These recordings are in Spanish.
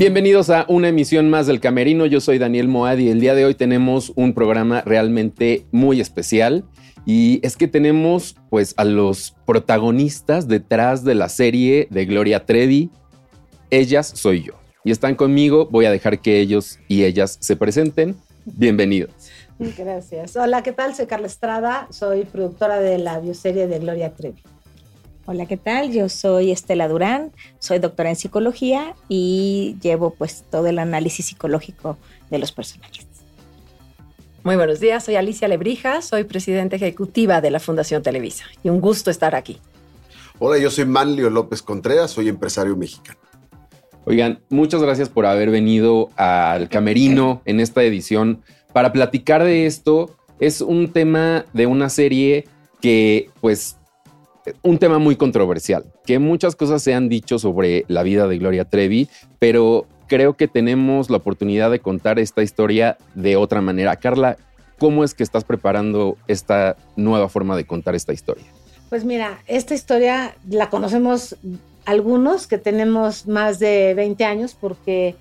Bienvenidos a una emisión más del Camerino. Yo soy Daniel Moad y el día de hoy tenemos un programa realmente muy especial. Y es que tenemos pues a los protagonistas detrás de la serie de Gloria Trevi. Ellas soy yo. Y están conmigo. Voy a dejar que ellos y ellas se presenten. Bienvenidos. Gracias. Hola, ¿qué tal? Soy Carla Estrada. Soy productora de la bioserie de Gloria Trevi. Hola, ¿qué tal? Yo soy Estela Durán, soy doctora en psicología y llevo pues todo el análisis psicológico de los personajes. Muy buenos días, soy Alicia Lebrija, soy presidenta ejecutiva de la Fundación Televisa y un gusto estar aquí. Hola, yo soy Manlio López Contreras, soy empresario mexicano. Oigan, muchas gracias por haber venido al Camerino en esta edición para platicar de esto. Es un tema de una serie que pues un tema muy controversial, que muchas cosas se han dicho sobre la vida de Gloria Trevi, pero creo que tenemos la oportunidad de contar esta historia de otra manera. Carla, ¿cómo es que estás preparando esta nueva forma de contar esta historia? Pues mira, esta historia la conocemos algunos que tenemos más de 20 años porque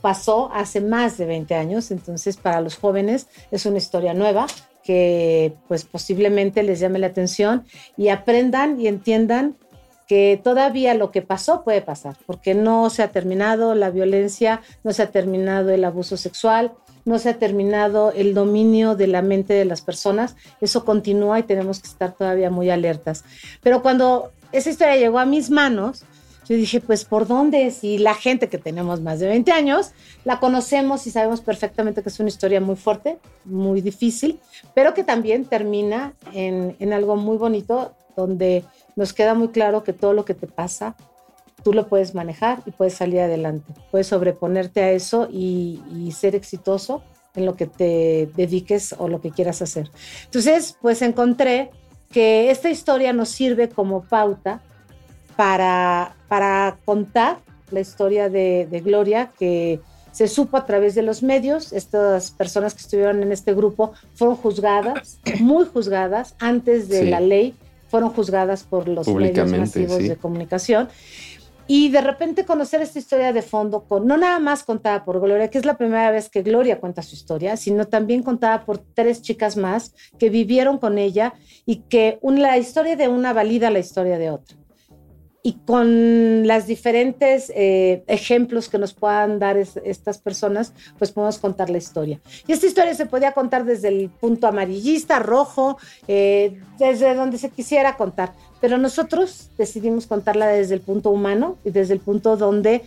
pasó hace más de 20 años, entonces para los jóvenes es una historia nueva que pues posiblemente les llame la atención y aprendan y entiendan que todavía lo que pasó puede pasar, porque no se ha terminado la violencia, no se ha terminado el abuso sexual, no se ha terminado el dominio de la mente de las personas, eso continúa y tenemos que estar todavía muy alertas. Pero cuando esa historia llegó a mis manos, yo dije, pues, ¿por dónde? Si la gente que tenemos más de 20 años, la conocemos y sabemos perfectamente que es una historia muy fuerte, muy difícil, pero que también termina en, en algo muy bonito, donde nos queda muy claro que todo lo que te pasa, tú lo puedes manejar y puedes salir adelante. Puedes sobreponerte a eso y, y ser exitoso en lo que te dediques o lo que quieras hacer. Entonces, pues encontré que esta historia nos sirve como pauta para, para contar la historia de, de, Gloria, que se supo a través de los medios. Estas personas que estuvieron en este grupo fueron juzgadas, muy juzgadas, antes de sí. la ley, fueron juzgadas por los medios masivos sí. de comunicación. Y de repente conocer esta historia de fondo, con, no nada más contada por Gloria, que es la primera vez que Gloria cuenta su historia, sino también contada por tres chicas más que vivieron con ella y que un, la historia de una valida la historia de otra y con las diferentes eh, ejemplos que nos puedan dar es, estas personas, pues podemos contar la historia. Y esta historia se podía contar desde el punto amarillista, rojo, eh, desde donde se quisiera contar, pero nosotros decidimos contarla desde el punto humano y desde el punto donde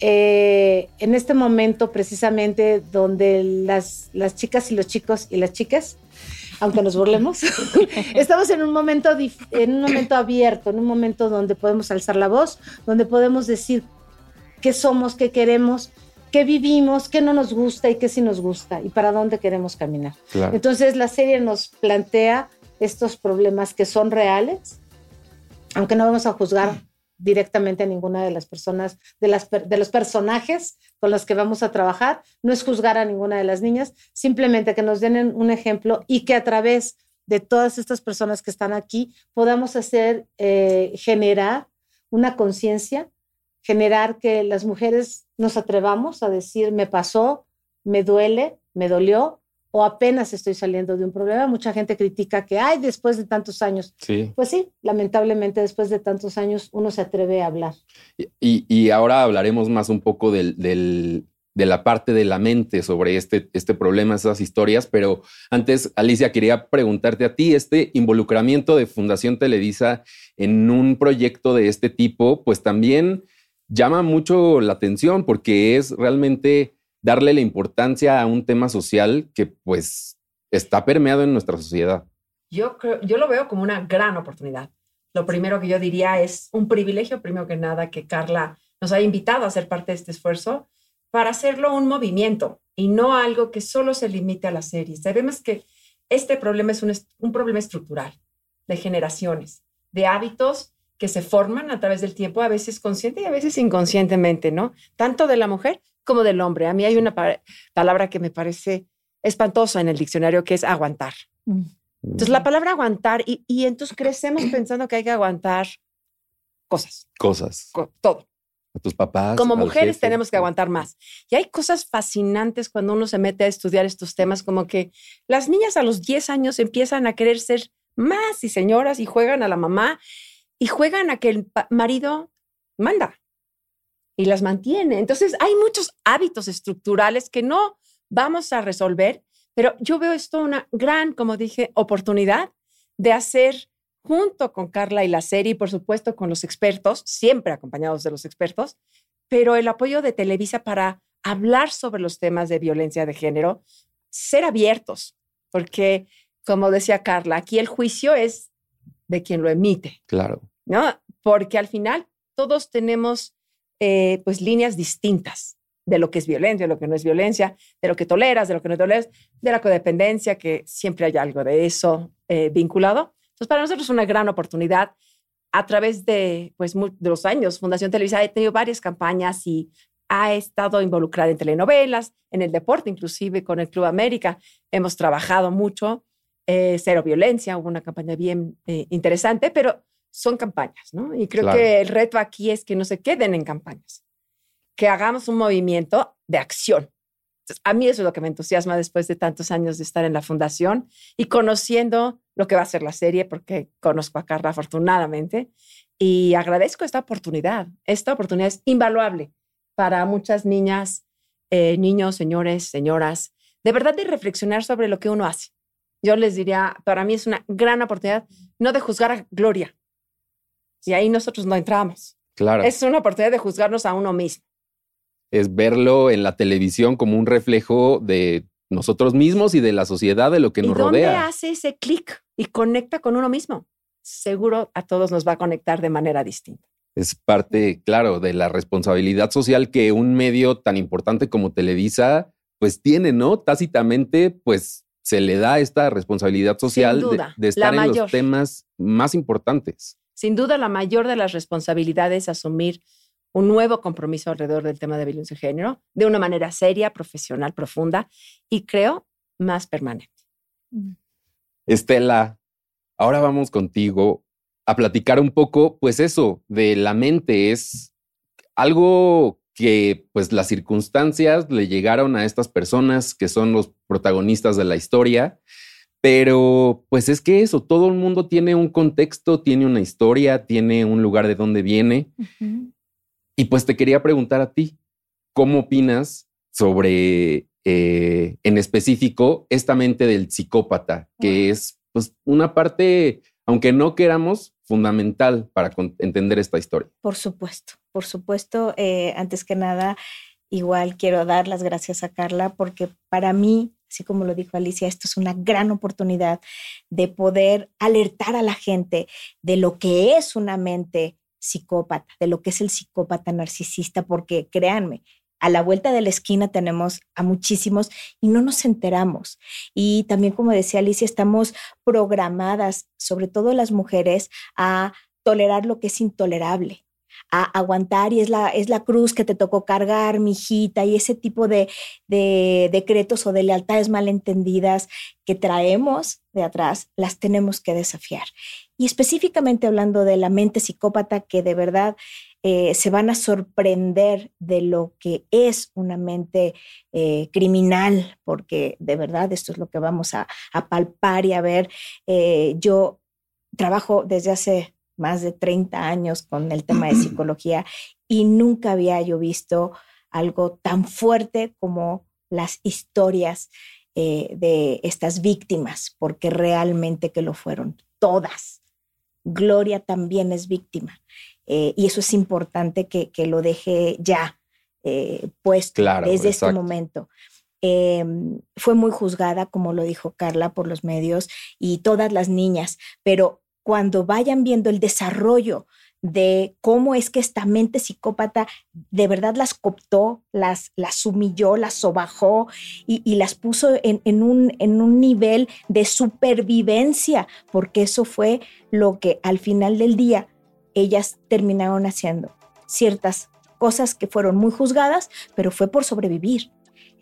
eh, en este momento precisamente donde las, las chicas y los chicos y las chicas aunque nos burlemos. Estamos en un momento en un momento abierto, en un momento donde podemos alzar la voz, donde podemos decir qué somos, qué queremos, qué vivimos, qué no nos gusta y qué sí nos gusta y para dónde queremos caminar. Claro. Entonces la serie nos plantea estos problemas que son reales, aunque no vamos a juzgar directamente a ninguna de las personas, de, las, de los personajes con los que vamos a trabajar. No es juzgar a ninguna de las niñas, simplemente que nos den un ejemplo y que a través de todas estas personas que están aquí podamos hacer, eh, generar una conciencia, generar que las mujeres nos atrevamos a decir, me pasó, me duele, me dolió, o apenas estoy saliendo de un problema. Mucha gente critica que, ay, después de tantos años. Sí. Pues sí, lamentablemente después de tantos años uno se atreve a hablar. Y, y ahora hablaremos más un poco del, del, de la parte de la mente sobre este, este problema, esas historias, pero antes, Alicia, quería preguntarte a ti, este involucramiento de Fundación Televisa en un proyecto de este tipo, pues también llama mucho la atención porque es realmente darle la importancia a un tema social que pues está permeado en nuestra sociedad. Yo, creo, yo lo veo como una gran oportunidad. Lo primero que yo diría es un privilegio, primero que nada, que Carla nos haya invitado a ser parte de este esfuerzo para hacerlo un movimiento y no algo que solo se limite a la serie. Sabemos que este problema es un problema estructural de generaciones, de hábitos que se forman a través del tiempo, a veces consciente y a veces inconscientemente, ¿no? Tanto de la mujer como del hombre. A mí hay una pa palabra que me parece espantosa en el diccionario que es aguantar. Mm. Entonces, la palabra aguantar, y, y, entonces crecemos pensando que hay que aguantar cosas. Cosas. Co todo. A tus papás. Como mujeres jefe. tenemos que aguantar más. Y hay cosas fascinantes cuando uno se mete a estudiar estos temas, como que las niñas a los 10 años empiezan a querer ser más y señoras y juegan a la mamá y juegan a que el marido manda y las mantiene. Entonces hay muchos hábitos estructurales que no vamos a resolver, pero yo veo esto una gran, como dije, oportunidad de hacer junto con Carla y la serie, y por supuesto con los expertos, siempre acompañados de los expertos, pero el apoyo de Televisa para hablar sobre los temas de violencia de género, ser abiertos, porque como decía Carla, aquí el juicio es de quien lo emite, Claro. ¿no? Porque al final todos tenemos eh, pues líneas distintas de lo que es violencia, de lo que no es violencia, de lo que toleras, de lo que no toleras, de la codependencia, que siempre hay algo de eso eh, vinculado. Entonces, para nosotros es una gran oportunidad. A través de, pues, de los años, Fundación Televisa ha tenido varias campañas y ha estado involucrada en telenovelas, en el deporte, inclusive con el Club América. Hemos trabajado mucho. eh, cero violencia, hubo una campaña bien interesante, pero son campañas, ¿no? Y creo Claro. que el reto aquí es que no se queden en campañas, que hagamos un movimiento de acción. Entonces, a mí eso es lo que me entusiasma después de tantos años de estar en la fundación y conociendo lo que va a ser la serie, porque conozco a Carla afortunadamente y agradezco esta oportunidad. Esta oportunidad es invaluable para muchas niñas, eh, niños, señores, señoras, de verdad de reflexionar sobre lo que uno hace. Yo les diría, para mí es una gran oportunidad no de juzgar a Gloria. Y ahí nosotros no entramos. Claro. Es una oportunidad de juzgarnos a uno mismo. es verlo en la televisión como un reflejo de nosotros mismos y de la sociedad, de lo que ¿Y nos dónde rodea. hace ese clic y conecta con uno mismo? Seguro a todos nos va a conectar de manera distinta. Es parte, claro, de la responsabilidad social que un medio tan importante como Televisa, pues tiene, ¿no? Tácitamente, pues se le da esta responsabilidad social de- duda, de, estar en los temas más importantes. Sin duda, la mayor de las responsabilidades es asumir un nuevo compromiso alrededor del tema de violencia de género de una manera seria, profesional, profunda y creo más permanente. Estela, ahora vamos contigo a platicar un poco, pues eso, de la mente. Es algo que, pues las circunstancias le llegaron a estas personas que son los protagonistas de la historia. Pero, pues es que eso, todo el mundo tiene un contexto, tiene una historia, tiene un lugar de donde viene. Y pues te quería preguntar a ti, ¿cómo opinas sobre, eh, en específico, esta mente del psicópata, que es pues, una parte, aunque no queramos, fundamental para entender esta historia? Por supuesto, por supuesto. eh, antes que nada, igual quiero dar las gracias a Carla porque para mí, así como lo dijo Alicia, esto es una gran oportunidad de poder alertar a la gente de lo que es una mente psicópata, de lo que es el psicópata narcisista, porque créanme, a la vuelta de la esquina tenemos a muchísimos y no nos enteramos. Y también, como decía Alicia, estamos programadas, sobre todo las mujeres, a tolerar lo que es intolerable, a aguantar y es la, es la cruz que te tocó cargar, mi hijita, y ese tipo de, de decretos o de lealtades malentendidas que traemos de atrás, las tenemos que desafiar. Y específicamente hablando de la mente psicópata, que de verdad eh, se van a sorprender de lo que es una mente eh, criminal, porque de verdad esto es lo que vamos a, a palpar y a ver. Eh, yo trabajo desde hace más de 30 años con el tema de psicología y nunca había yo visto algo tan fuerte como las historias eh, de estas víctimas, porque realmente que lo fueron todas. Gloria también es víctima. Eh, y eso es importante que, que lo deje ya eh, puesto Claro, desde este exacto. momento. Eh, fue muy juzgada, como lo dijo Carla, por los medios y todas las niñas, pero cuando vayan viendo el desarrollo de cómo es que esta mente psicópata de verdad las cooptó, las, las humilló, las sobajó y, y las puso en, en un, en un nivel de supervivencia, porque eso fue lo que al final del día ellas terminaron haciendo. Ciertas cosas que fueron muy juzgadas, pero fue por sobrevivir.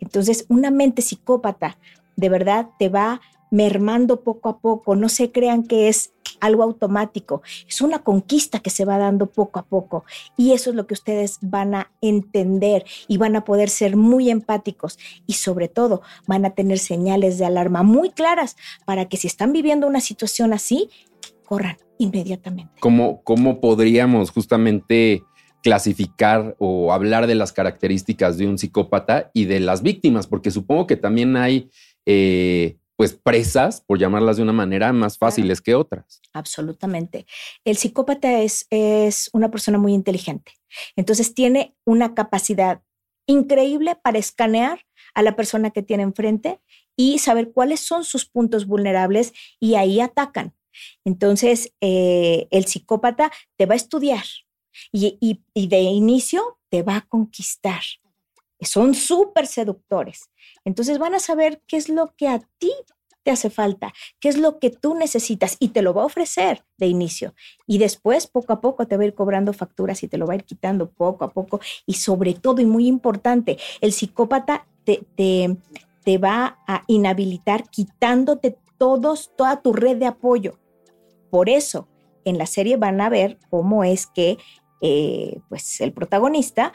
Entonces, una mente psicópata de verdad te va mermando poco a poco. No se crean que es algo automático, es una conquista que se va dando poco a poco. Y eso es lo que ustedes van a entender y van a poder ser muy empáticos y sobre todo van a tener señales de alarma muy claras para que si están viviendo una situación así, corran inmediatamente. ¿Cómo, cómo podríamos justamente clasificar o hablar de las características de un psicópata y de las víctimas? Porque supongo que también hay... Eh, pues presas, por llamarlas de una manera, más fáciles que otras. Absolutamente. El psicópata es, es una persona muy inteligente. Entonces tiene una capacidad increíble para escanear a la persona que tiene enfrente y saber cuáles son sus puntos vulnerables y ahí atacan. Entonces, eh, el psicópata te va a estudiar y, y de inicio te va a conquistar. Son súper seductores. Entonces van a saber qué es lo que a ti te hace falta, qué es lo que tú necesitas y te lo va a ofrecer de inicio. Y después, poco a poco, te va a ir cobrando facturas y te lo va a ir quitando poco a poco. Y sobre todo, y muy importante, el psicópata te, te, te va a inhabilitar quitándote todos, toda tu red de apoyo. Por eso, en la serie van a ver cómo es que eh, pues el protagonista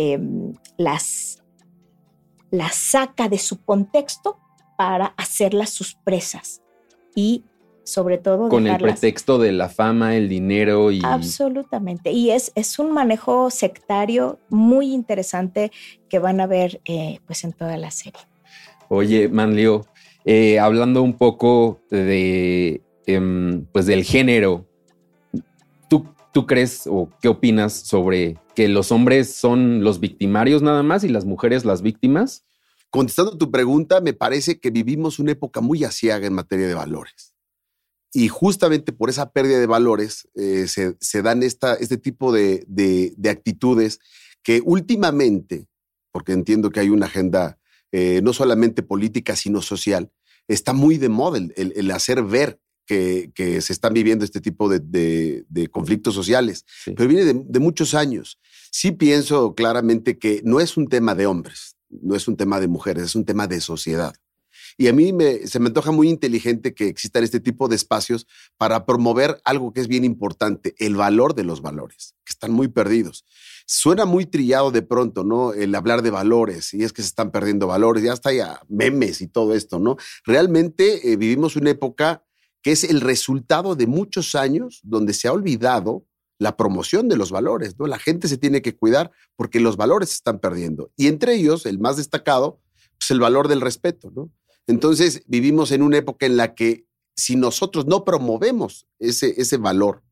em, las, las saca de su contexto para hacerlas sus presas y sobre todo con el pretexto de la fama, el dinero y absolutamente y es, es un manejo sectario muy interesante que van a ver eh, pues en toda la serie. Oye, Manlio, eh, hablando un poco de em, pues del género, ¿tú, ¿tú crees o qué opinas sobre que los hombres son los victimarios nada más y las mujeres las víctimas? Contestando tu pregunta, me parece que vivimos una época muy asiaga en materia de valores. Y justamente por esa pérdida de valores eh, se, dan este tipo de, actitudes que últimamente, porque entiendo que hay una agenda eh, no solamente política, sino social, está muy de moda el, hacer ver que, se están viviendo este tipo de, conflictos sociales, pero viene de, muchos años. Sí pienso claramente que no es un tema de hombres, no es un tema de mujeres, es un tema de sociedad. Y a mí me, se me antoja muy inteligente que existan este tipo de espacios para promover algo que es bien importante, el valor de los valores, que están muy perdidos. Suena muy trillado de pronto, ¿no? El hablar de valores, y es que se están perdiendo valores, ya está ya memes y todo esto, ¿no? Realmente eh, vivimos una época que es el resultado de muchos años donde se ha olvidado la promoción de los valores, ¿no? La gente se tiene que cuidar porque los valores se están perdiendo. Y entre ellos, el más destacado, pues el valor del respeto, ¿no? Entonces, vivimos en una época en la que si nosotros no promovemos ese, ese valor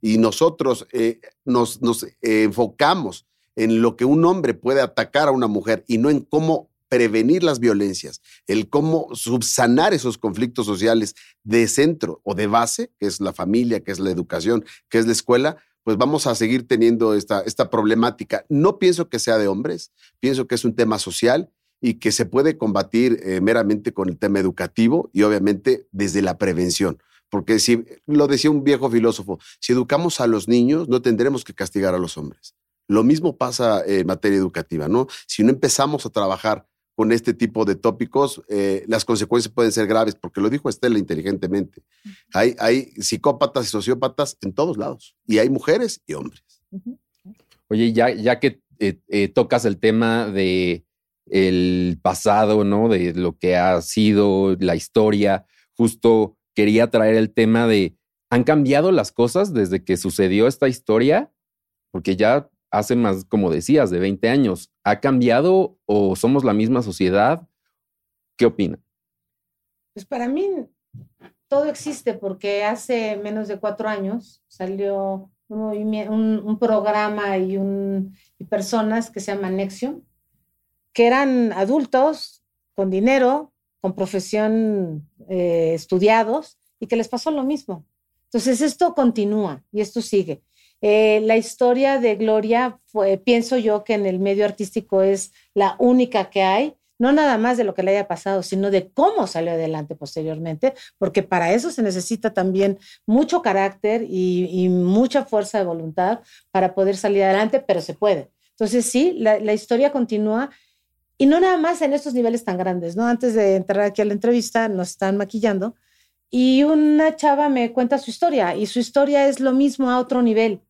y nosotros eh, nos, nos eh, enfocamos en lo que un hombre puede atacar a una mujer y no en cómo prevenir las violencias, el cómo subsanar esos conflictos sociales de centro o de base, que es la familia, que es la educación, que es la escuela, pues vamos a seguir teniendo esta, esta problemática. No pienso que sea de hombres, pienso que es un tema social y que se puede combatir eh, meramente con el tema educativo y obviamente desde la prevención. Porque si, lo decía un viejo filósofo, si educamos a los niños, no tendremos que castigar a los hombres. Lo mismo pasa en materia educativa, ¿no? Si no empezamos a trabajar con este tipo de tópicos, eh, las consecuencias pueden ser graves, porque lo dijo Estela inteligentemente. Hay, hay psicópatas y sociópatas en todos lados, y hay mujeres y hombres. Oye, ya, ya que eh, eh, tocas el tema de el pasado, ¿no? De lo que ha sido la historia, justo quería traer el tema de, ¿han cambiado las cosas desde que sucedió esta historia? Porque ya hace más, como decías, de 20 años. ¿Ha cambiado o somos la misma sociedad? ¿Qué opina? Pues para mí todo existe porque hace menos de cuatro años salió un, programa y, personas que se llaman Nexion, que eran adultos con dinero, con profesión eh, estudiados y que les pasó lo mismo. Entonces esto continúa y esto sigue. Eh, la historia de Gloria, pienso yo que en el medio artístico es la única que hay, no nada más de lo que le haya pasado, sino de cómo salió adelante posteriormente, porque para eso se necesita también mucho carácter y, mucha fuerza de voluntad para poder salir adelante, pero se puede. Entonces sí, la, la historia continúa y no nada más en estos niveles tan grandes, ¿no? Antes de entrar aquí a la entrevista, nos están maquillando y una chava me cuenta su historia y su historia es lo mismo a otro nivel.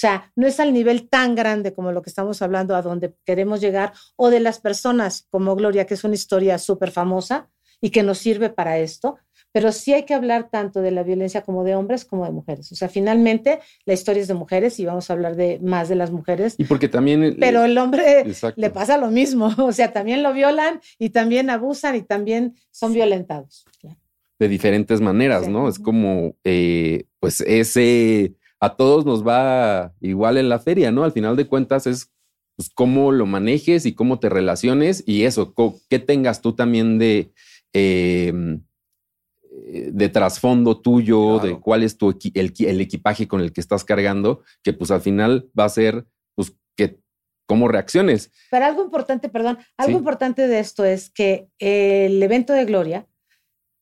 O sea, no es al nivel tan grande como lo que estamos hablando, a donde queremos llegar, o de las personas como Gloria, que es una historia súper famosa y que nos sirve para esto, pero sí hay que hablar tanto de la violencia como de hombres como de mujeres. O sea, finalmente la historia es de mujeres y vamos a hablar de más de las mujeres. Y porque también... Pero el hombre le pasa lo mismo. O sea, también lo violan y también abusan y también son violentados. De diferentes maneras, ¿no? Es como, eh, pues ese, a todos nos va igual en la feria, ¿no? Al final de cuentas es pues, cómo lo manejes y cómo te relaciones y eso, qué tengas tú también de... Eh, eh, de trasfondo tuyo, de cuál es tu el, equipaje con el que estás cargando, que pues al final va a ser pues que cómo reacciones. Pero algo importante, perdón, algo importante de esto es que el evento de Gloria,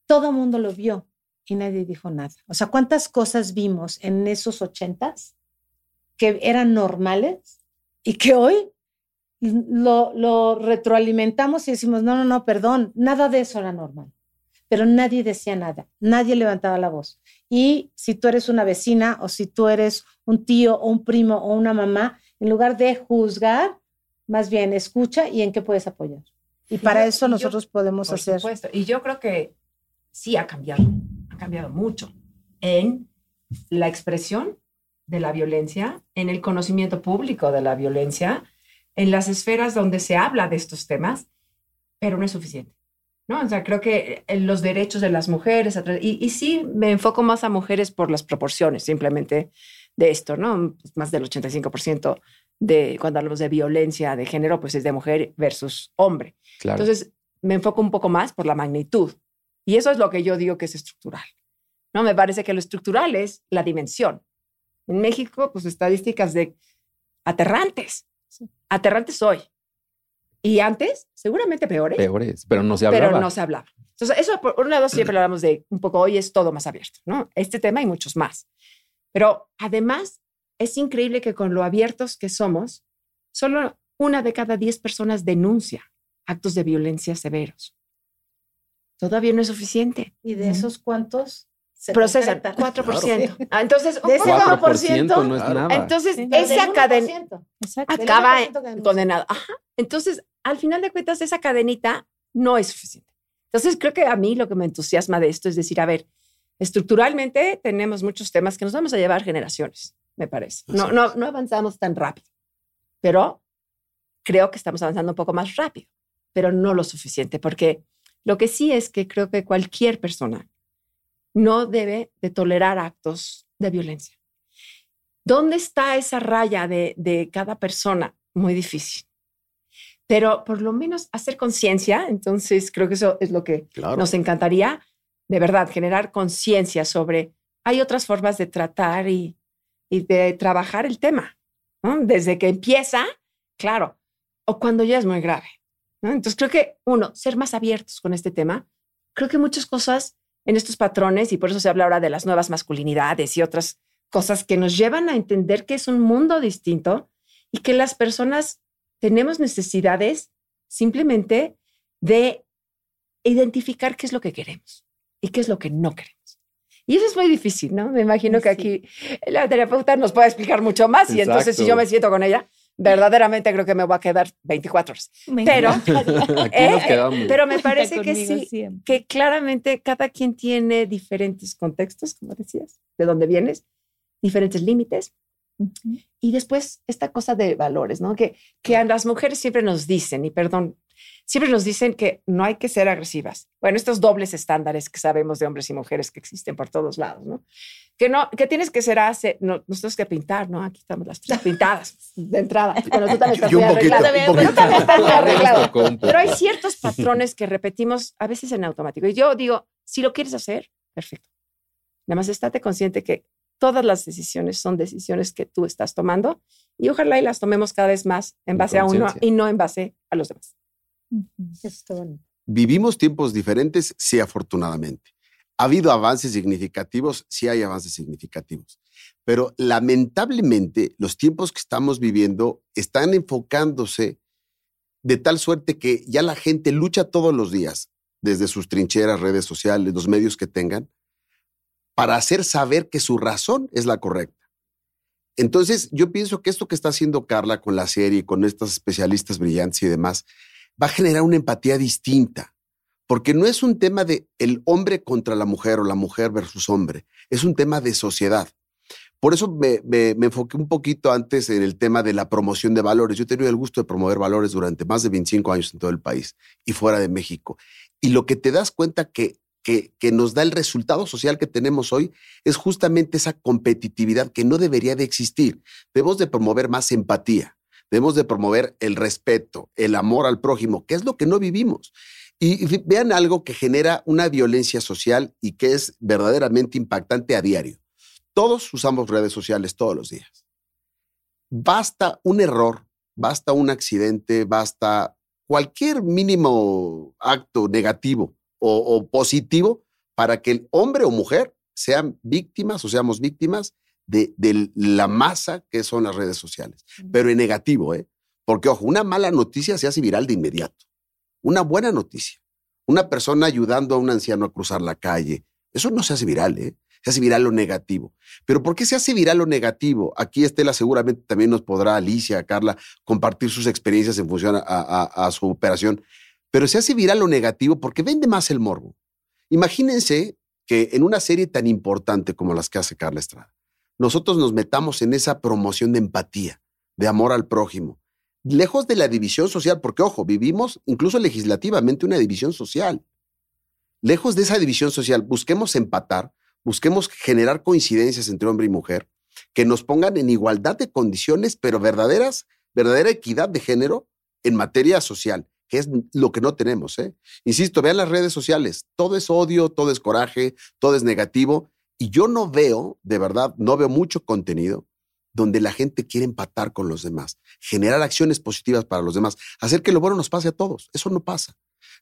todo mundo lo vio y nadie dijo nada. O sea, ¿cuántas cosas vimos en esos ochentas que eran normales y que hoy lo, lo retroalimentamos y decimos, no, no, no, perdón, nada de eso era normal pero nadie decía nada, nadie levantaba la voz. Y si tú eres una vecina o si tú eres un tío o un primo o una mamá, en lugar de juzgar, más bien escucha y en qué puedes apoyar. Y, para eso nosotros podemos hacer. Por supuesto. Y yo creo que sí ha cambiado, cambiado mucho en la expresión de la violencia, en el conocimiento público de la violencia, en las esferas donde se habla de estos temas, pero no es suficiente. ¿no? O sea, creo que eh, los derechos de las mujeres, y, y, sí me enfoco más a mujeres por las proporciones simplemente de esto, ¿no? Más del 85% de cuando hablamos de violencia de género, pues es de mujer versus hombre. Entonces, me enfoco un poco más por la magnitud. Y eso es lo que yo digo que es estructural. ¿no? Me parece que lo estructural es la dimensión. En México, pues estadísticas de aterrantes. Aterrantes hoy. Y antes, seguramente peores. Peores, pero no se hablaba. Pero no se hablaba. Entonces, eso por un lado siempre hablamos de un poco hoy es todo más abierto, ¿no? Este tema y muchos más. Pero además, es increíble que con lo abiertos que somos, solo una de cada diez personas denuncia actos de violencia severos. Todavía no es suficiente. ¿Y de esos cuántos? Se procesan 4%. Ah, entonces, un 4%, no es nada. Entonces, esa cadena acaba condenado. Ajá. Entonces, al final de cuentas, esa cadenita no es suficiente. Entonces, creo que a mí lo que me entusiasma de esto es decir, a ver, estructuralmente tenemos muchos temas que nos vamos a llevar generaciones, me parece. No, no, no avanzamos tan rápido, pero creo que estamos avanzando un poco más rápido, pero no lo suficiente, porque lo que sí es que creo que cualquier persona no debe de tolerar actos de violencia. ¿Dónde está esa raya de, de cada persona? Muy difícil pero por lo menos hacer conciencia, entonces creo que eso es lo que nos encantaría, de verdad, generar conciencia sobre, hay otras formas de tratar y, de trabajar el tema, desde que empieza, claro, o cuando ya es muy grave. Entonces creo que, uno, ser más abiertos con este tema, creo que muchas cosas en estos patrones, y por eso se habla ahora de las nuevas masculinidades y otras cosas que nos llevan a entender que es un mundo distinto y que las personas tenemos necesidades simplemente de identificar qué es lo que queremos y qué es lo que no queremos. Y eso es muy difícil, ¿no? Me imagino que aquí la terapeuta nos puede explicar mucho más y entonces si yo me siento con ella, verdaderamente creo que me voy a quedar 24 horas. pero, eh, pero me parece que sí, que claramente cada quien tiene diferentes contextos, como decías, de dónde vienes, diferentes límites, y después esta cosa de valores, ¿no? Que, que a las mujeres siempre nos dicen, y perdón, siempre nos dicen que no hay que ser agresivas. Bueno, estos dobles estándares que sabemos de hombres y mujeres que existen por todos lados, ¿no? Que no, que tienes que ser hace, no, nosotros que pintar, ¿no? Aquí estamos las tres pintadas de entrada. Bueno, tú también estás muy arreglado. Pero hay ciertos patrones que repetimos a veces en automático. Y yo digo, si lo quieres hacer, perfecto. Nada más estate consciente que todas las decisiones son decisiones que tú estás tomando y ojalá y las tomemos cada vez más en base a uno y no en base a los demás. Vivimos tiempos diferentes, sí, afortunadamente. Ha habido avances significativos, sí hay avances significativos, pero lamentablemente los tiempos que estamos viviendo están enfocándose de tal suerte que ya la gente lucha todos los días, desde sus trincheras, redes sociales, los medios que tengan, para hacer saber que su razón es la correcta. Entonces, yo pienso que esto que está haciendo Carla con la serie, con estas especialistas brillantes y demás, va a generar una empatía distinta, porque no es un tema de el hombre contra la mujer o la mujer versus hombre, es un tema de sociedad. Por eso me, enfoqué un poquito antes en el tema de la promoción de valores. Yo he tenido el gusto de promover valores durante más de 25 años en todo el país y fuera de México. Y lo que te das cuenta que que, nos da el resultado social que tenemos hoy es justamente esa competitividad que no debería de existir. Debemos de promover más empatía, debemos de promover el respeto, el amor al prójimo, que es lo que no vivimos. Y, vean algo que genera una violencia social y que es verdaderamente impactante a diario. Todos usamos redes sociales todos los días. Basta un error, basta un accidente, basta cualquier mínimo acto negativo o, positivo para que el hombre o mujer sean víctimas o seamos víctimas de, la masa que son las redes sociales. Pero en negativo, ¿eh? Porque, ojo, una mala noticia se hace viral de inmediato. Una buena noticia. Una persona ayudando a un anciano a cruzar la calle. Eso no se hace viral, ¿eh? Se hace viral lo negativo. Pero ¿por qué se hace viral lo negativo? Aquí Estela seguramente también nos podrá, Alicia, Carla, compartir sus experiencias en función a su operación pero se hace viral lo negativo porque vende más el morbo. Imagínense que en una serie tan importante como las que hace Carla Estrada, nosotros nos metamos en esa promoción de empatía, de amor al prójimo, lejos de la división social, porque ojo, vivimos incluso legislativamente una división social. Lejos de esa división social, busquemos empatar, busquemos generar coincidencias entre hombre y mujer, que nos pongan en igualdad de condiciones, pero verdaderas, verdadera equidad de género en materia social que es lo que no tenemos. ¿eh? Insisto, vean las redes sociales, todo es odio, todo es coraje, todo es negativo, y yo no veo, de verdad, no veo mucho contenido donde la gente quiere empatar con los demás, generar acciones positivas para los demás, hacer que lo bueno nos pase a todos. Eso no pasa.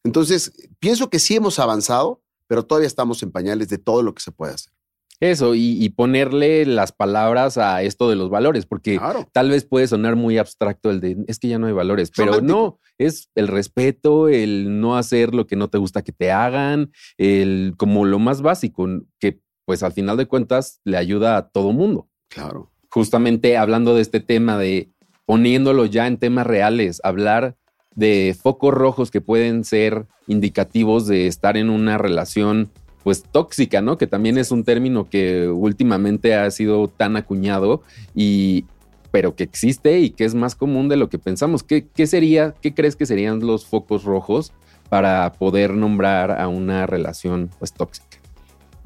Entonces, pienso que sí hemos avanzado, pero todavía estamos en pañales de todo lo que se puede hacer. Eso, y, ponerle las palabras a esto de los valores, porque tal vez puede sonar muy abstracto el de es que ya no hay valores, pero no, es el respeto, el no hacer lo que no te gusta que te hagan, el como lo más básico, que pues al final de cuentas le ayuda a todo mundo. Claro. Justamente hablando de este tema de poniéndolo ya en temas reales, hablar de focos rojos que pueden ser indicativos de estar en una relación pues tóxica, ¿no? Que también es un término que últimamente ha sido tan acuñado y pero que existe y que es más común de lo que pensamos. ¿Qué, sería, qué crees que serían los focos rojos para poder nombrar a una relación pues tóxica?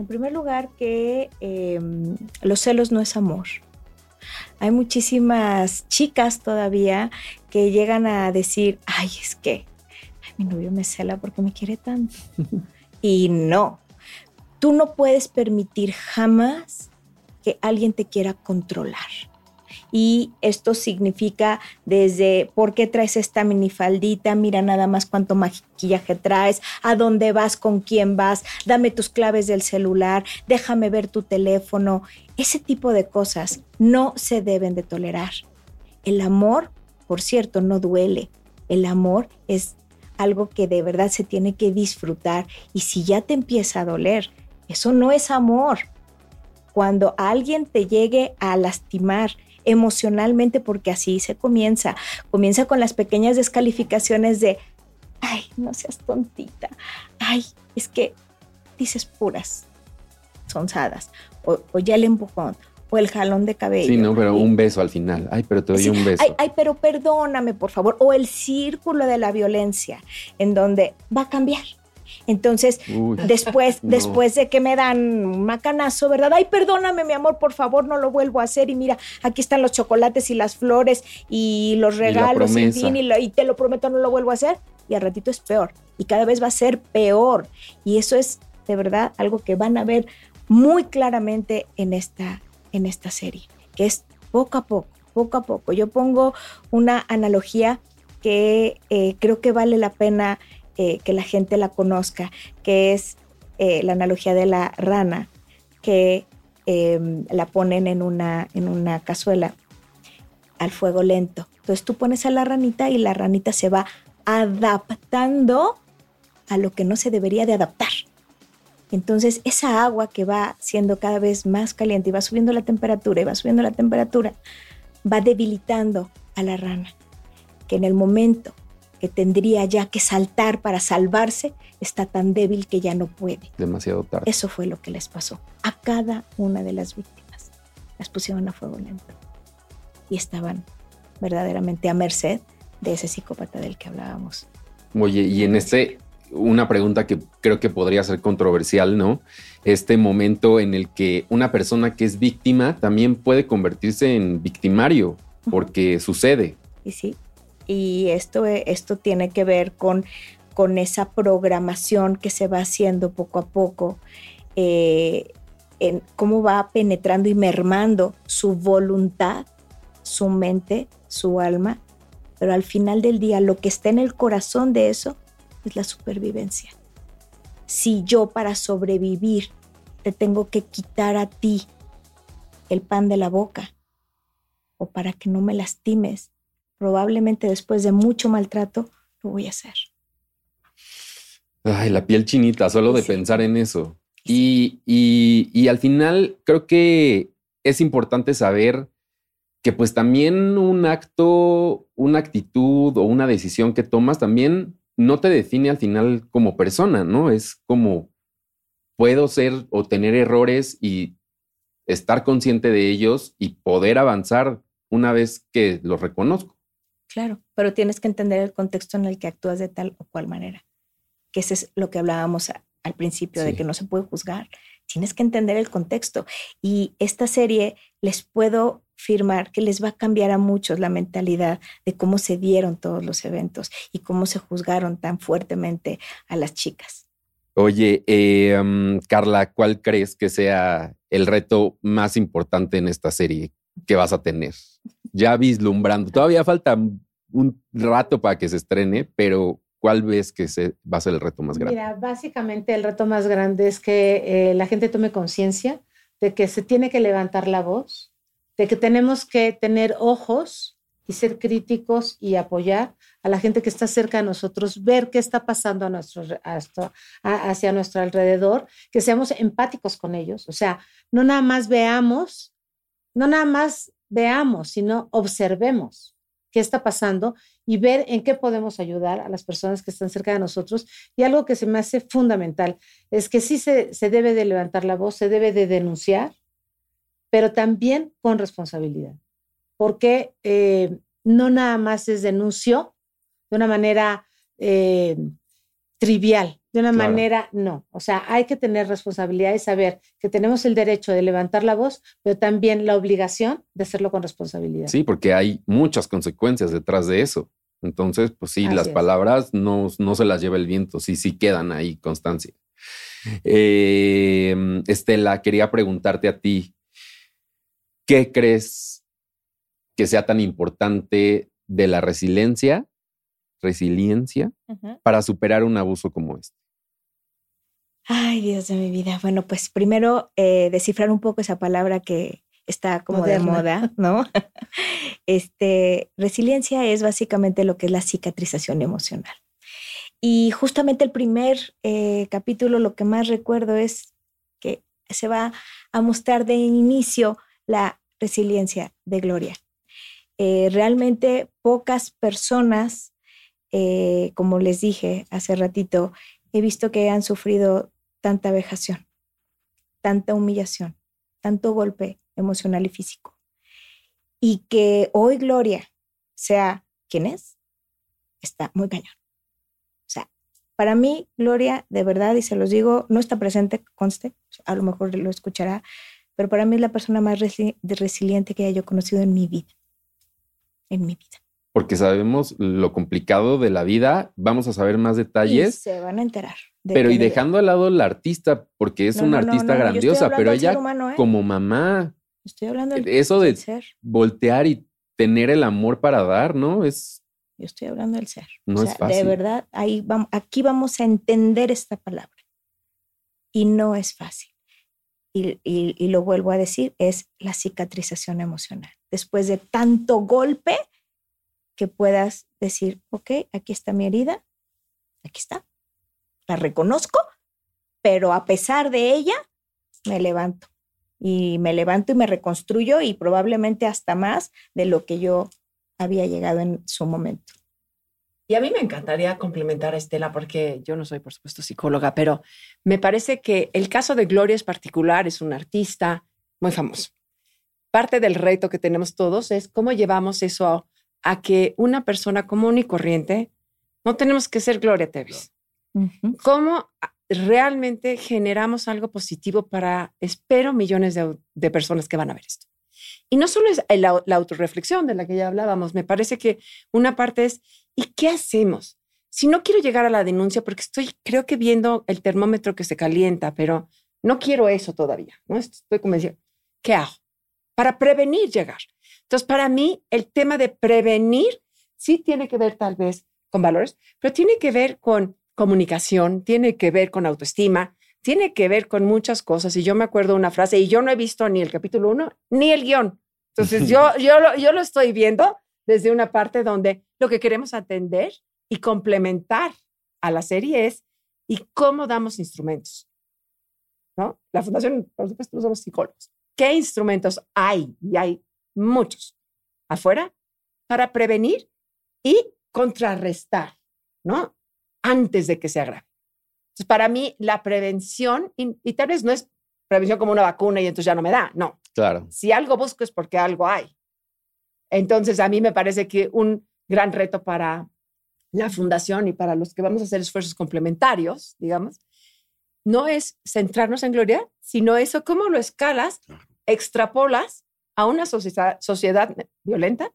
En primer lugar, que em, los celos no es amor. Hay muchísimas chicas todavía que llegan a decir, ay, es que mi novio me cela porque me quiere tanto. y no, Tú no puedes permitir jamás que alguien te quiera controlar. Y esto significa desde por qué traes esta minifaldita, mira nada más cuánto maquillaje traes, a dónde vas, con quién vas, dame tus claves del celular, déjame ver tu teléfono. Ese tipo de cosas no se deben de tolerar. El amor, por cierto, no duele. El amor es algo que de verdad se tiene que disfrutar y si ya te empieza a doler, eso no es amor. Cuando alguien te llegue a lastimar emocionalmente, porque así se comienza, comienza con las pequeñas descalificaciones de, ay, no seas tontita, ay, es que dices puras sonzadas, o, ya el empujón, o el jalón de cabello. Sí, no, pero un beso al final. Ay, pero te doy un beso. Ay, ay, pero perdóname, por favor. O el círculo de la violencia, en donde va a cambiar. Entonces, después, después de que me dan un macanazo, ¿verdad? Ay, perdóname, mi amor, por favor, no lo vuelvo a hacer. Y mira, aquí están los chocolates y las flores y los regalos, y, y, te lo prometo, no lo vuelvo a hacer. Y al ratito es peor. Y cada vez va a ser peor. Y eso es de verdad algo que van a ver muy claramente en esta, en esta serie, que es poco a poco, poco a poco. Yo pongo una analogía que eh, creo que vale la pena eh, que la gente la conozca, que es eh, la analogía de la rana, que em, la ponen en una, en una cazuela al fuego lento. Entonces tú pones a la ranita y la ranita se va adaptando a lo que no se debería de adaptar. Entonces, esa agua que va siendo cada vez más caliente y va subiendo la temperatura y va subiendo la temperatura, va debilitando a la rana, que en el momento que tendría ya que saltar para salvarse, está tan débil que ya no puede. Demasiado tarde. Eso fue lo que les pasó a cada una de las víctimas. Las pusieron a fuego lento y estaban verdaderamente a merced de ese psicópata del que hablábamos. Oye, y en este, una pregunta que creo que podría ser controversial, ¿no? Este momento en el que una persona que es víctima también puede convertirse en victimario, porque sucede. Y sí, y esto, esto tiene que ver con, con esa programación que se va haciendo poco a poco, eh, en cómo va penetrando y mermando su voluntad, su mente, su alma, pero al final del día lo que está en el corazón de eso es la supervivencia. Si yo para sobrevivir te tengo que quitar a ti el pan de la boca o para que no me lastimes, probablemente después de mucho maltrato lo voy a hacer. Ay, la piel chinita, solo de pensar en eso. Y, y, y al final creo que es importante saber que pues también un acto, una actitud o una decisión que tomas también no te define al final como persona, ¿no? Es como puedo ser o tener errores y estar consciente de ellos y poder avanzar una vez que los reconozco. Claro, pero tienes que entender el contexto en el que actúas de tal o cual manera, que ese es lo que hablábamos al principio, de que no se puede juzgar. Tienes que entender el contexto. Y esta serie les puedo firmar que les va a cambiar a muchos la mentalidad de cómo se dieron todos los eventos y cómo se juzgaron tan fuertemente a las chicas. Oye, eh, Carla, ¿cuál crees que sea el reto más importante en esta serie que vas a tener? Ya vislumbrando, todavía falta un rato para que se estrene, pero ¿cuál ves que se, va a ser el reto más grande? Mira, básicamente el reto más grande es que eh, la gente tome conciencia de que se tiene que levantar la voz, de que tenemos que tener ojos y ser críticos y apoyar a la gente que está cerca de nosotros, ver qué está pasando a nuestro, hacia nuestro alrededor, que seamos empáticos con ellos. O sea, no nada más veamos, no nada más veamos, sino observemos qué está pasando y ver en qué podemos ayudar a las personas que están cerca de nosotros. Y algo que se me hace fundamental es que sí se, se debe de levantar la voz, se debe de denunciar, pero también con responsabilidad, porque eh, no nada más es denuncio de una manera eh, trivial, de una manera no. O sea, hay que tener responsabilidad y saber que tenemos el derecho de levantar la voz, pero también la obligación de hacerlo con responsabilidad. Sí, porque hay muchas consecuencias detrás de eso. Entonces, pues sí, las palabras no, no, se las lleva el viento, sí, sí quedan ahí constancia. Eh, Estela, quería preguntarte a ti, ¿Qué crees que sea tan importante de la resiliencia, resiliencia, para superar un abuso como este? Ay, Dios de mi vida. Bueno, pues primero eh, descifrar un poco esa palabra que está como de moda, ¿no? este, resiliencia es básicamente lo que es la cicatrización emocional. Y justamente el primer eh, capítulo, lo que más recuerdo es que se va a mostrar de inicio la resiliencia de Gloria. Eh, realmente pocas personas, eh, como les dije hace ratito, he visto que han sufrido tanta vejación, tanta humillación, tanto golpe emocional y físico. Y que hoy Gloria sea quien es, está muy cañón. O sea, para mí, Gloria, de verdad, y se los digo, no está presente, conste, a lo mejor lo escuchará, pero para mí es la persona más resiliente que haya yo conocido en mi vida. En mi vida. Porque sabemos lo complicado de la vida, vamos a saber más detalles. Y se van a enterar. pero y dejando al lado la artista, porque es una artista grandiosa, pero ella ¿eh? como mamá. Estoy hablando del, Eso de voltear y tener el amor para dar, ¿no? Es. Yo estoy hablando del ser. No es fácil. De verdad, ahí vamos, aquí vamos a entender esta palabra. Y no es fácil y, lo vuelvo a decir, es la cicatrización emocional. Después de tanto golpe, que puedas decir, ok, aquí está mi herida, aquí está, la reconozco pero a pesar de ella, me levanto. Y me levanto y me reconstruyo y probablemente hasta más de lo que yo había llegado en su momento. Y a mí me encantaría complementar a Estela porque yo no soy, por supuesto, psicóloga, pero me parece que el caso de Gloria es particular, es un artista muy famoso. Parte del reto que tenemos todos es cómo llevamos eso a, a que una persona común y corriente, no tenemos que ser Gloria Tevis, cómo realmente generamos algo positivo para, espero, millones de, de personas que van a ver esto. Y no solo es la, la, autorreflexión de la que ya hablábamos, me parece que una parte es, ¿y qué hacemos? Si no quiero llegar a la denuncia, porque estoy, creo que viendo el termómetro que se calienta, pero no quiero eso todavía, ¿no? Estoy convencida. ¿Qué hago? Para prevenir llegar. Entonces, para mí, el tema de prevenir sí tiene que ver tal vez con valores, pero tiene que ver con comunicación, tiene que ver con autoestima, tiene que ver con muchas cosas. Y yo me acuerdo una frase, y yo no he visto ni el capítulo 1 ni el guion. Entonces, yo, yo, lo, yo lo estoy viendo desde una parte donde lo que queremos atender y complementar a la serie es y cómo damos instrumentos. ¿no? La fundación, por supuesto, no somos psicólogos. ¿Qué instrumentos hay? Y hay muchos afuera para prevenir y contrarrestar, ¿no? Antes de que se agrave. Entonces, para mí, la prevención, y, y, tal vez no es prevención como una vacuna y entonces ya no me da, no. Claro. Si algo busco es porque algo hay. Entonces, a mí me parece que un gran reto para la fundación y para los que vamos a hacer esfuerzos complementarios, digamos, no es centrarnos en Gloria, sino eso, cómo lo escalas, extrapolas a una sociedad, sociedad violenta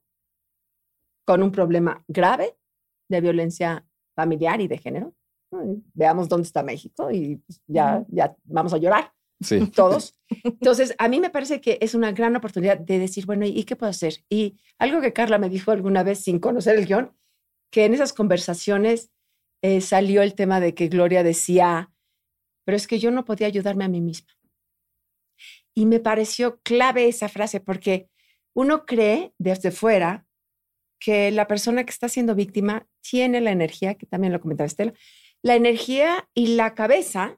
con un problema grave de violencia familiar y de género. Veamos dónde está México y pues, ya, ya vamos a llorar. Sí. Todos. Entonces, a mí me parece que es una gran oportunidad de decir, bueno, ¿y qué puedo hacer? Y algo que Carla me dijo alguna vez sin conocer el guion, que en esas conversaciones eh, salió el tema de que Gloria decía, pero es que yo no podía ayudarme a mí misma. Y me pareció clave esa frase porque uno cree desde fuera que la persona que está siendo víctima tiene la energía, que también lo comentaba Estela, la energía y la cabeza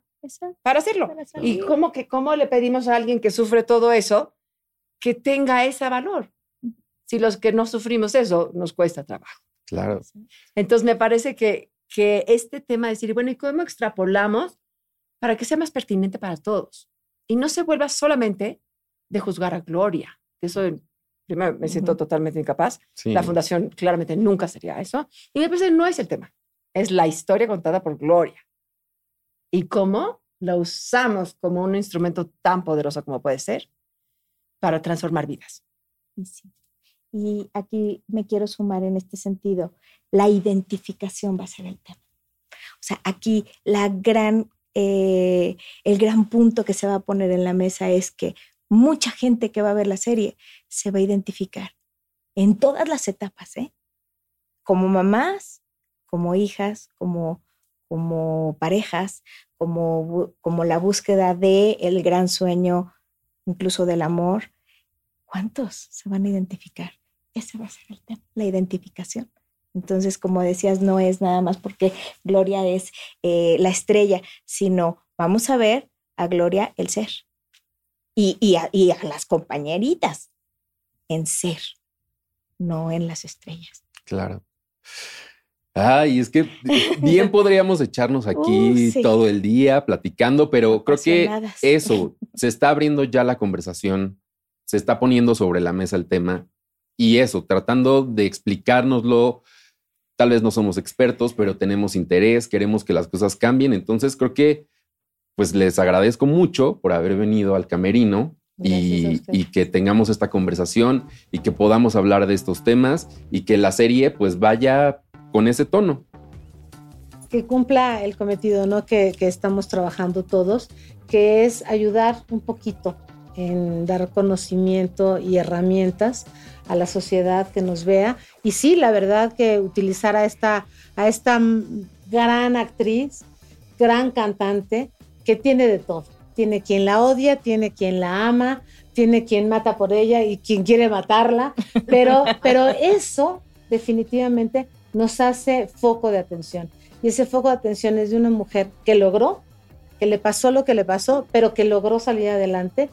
para hacerlo. Para y cómo, que, cómo le pedimos a alguien que sufre todo eso que tenga ese valor. Si los que no sufrimos eso nos cuesta trabajo. Claro. Entonces me parece que, que este tema de decir, bueno, ¿y cómo extrapolamos para que sea más pertinente para todos? Y no se vuelva solamente de juzgar a Gloria. Eso, primero, me siento uh -huh. totalmente incapaz. Sí. La fundación claramente nunca sería eso. Y me parece no es el tema. Es la historia contada por Gloria y cómo la usamos como un instrumento tan poderoso como puede ser para transformar vidas. Sí. y aquí me quiero sumar en este sentido, la identificación va a ser el tema. O sea, aquí la gran, eh, el gran punto que se va a poner en la mesa es que mucha gente que va a ver la serie se va a identificar en todas las etapas, ¿eh? Como mamás, como hijas, como como parejas, como, como la búsqueda del el gran sueño, incluso del amor. ¿Cuántos se van a identificar? Ese va a ser el tema, la identificación. Entonces, como decías, no es nada más porque Gloria es eh, la estrella, sino vamos a ver a Gloria el ser y, y, a, y a las compañeritas en ser, no en las estrellas. Claro. Ay, es que bien podríamos echarnos aquí uh, sí. todo el día platicando, pero creo que eso, se está abriendo ya la conversación, se está poniendo sobre la mesa el tema y eso, tratando de explicárnoslo. Tal vez no somos expertos, pero tenemos interés, queremos que las cosas cambien. Entonces creo que pues les agradezco mucho por haber venido al camerino y, y, que tengamos esta conversación y que podamos hablar de estos temas y que la serie pues vaya con ese tono. Que cumpla el cometido ¿no? que, que estamos trabajando todos, que es ayudar un poquito en dar conocimiento y herramientas a la sociedad que nos vea. Y sí, la verdad que utilizar a esta, a esta gran actriz, gran cantante, que tiene de todo. Tiene quien la odia, tiene quien la ama, tiene quien mata por ella y quien quiere matarla, pero, pero eso definitivamente nos hace foco de atención. Y ese foco de atención es de una mujer que logró que le pasó lo que le pasó, pero que logró salir adelante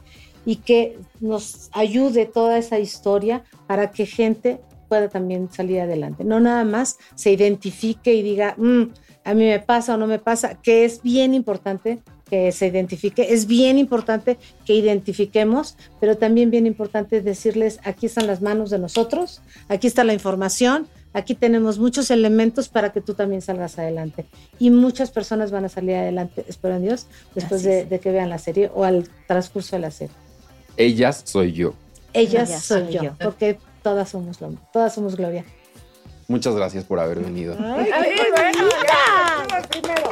y que nos ayude toda esa historia para que gente pueda también salir adelante. No nada más se identifique y diga, "Mm, a mí me pasa o no me pasa, que es bien importante que se identifique, es bien importante que identifiquemos, pero también bien importante decirles, aquí están las manos de nosotros, aquí está la información, aquí tenemos muchos elementos para que tú también salgas adelante. Y muchas personas van a salir adelante, espero en Dios, después de que vean la serie o al transcurso de la serie. Ellas soy yo. Ellas Ellas soy soy yo, yo. porque todas somos, lo- todas somos Gloria. Muchas gracias por haber venido. Ay, Ay, qué bueno, bonita. ya, primero.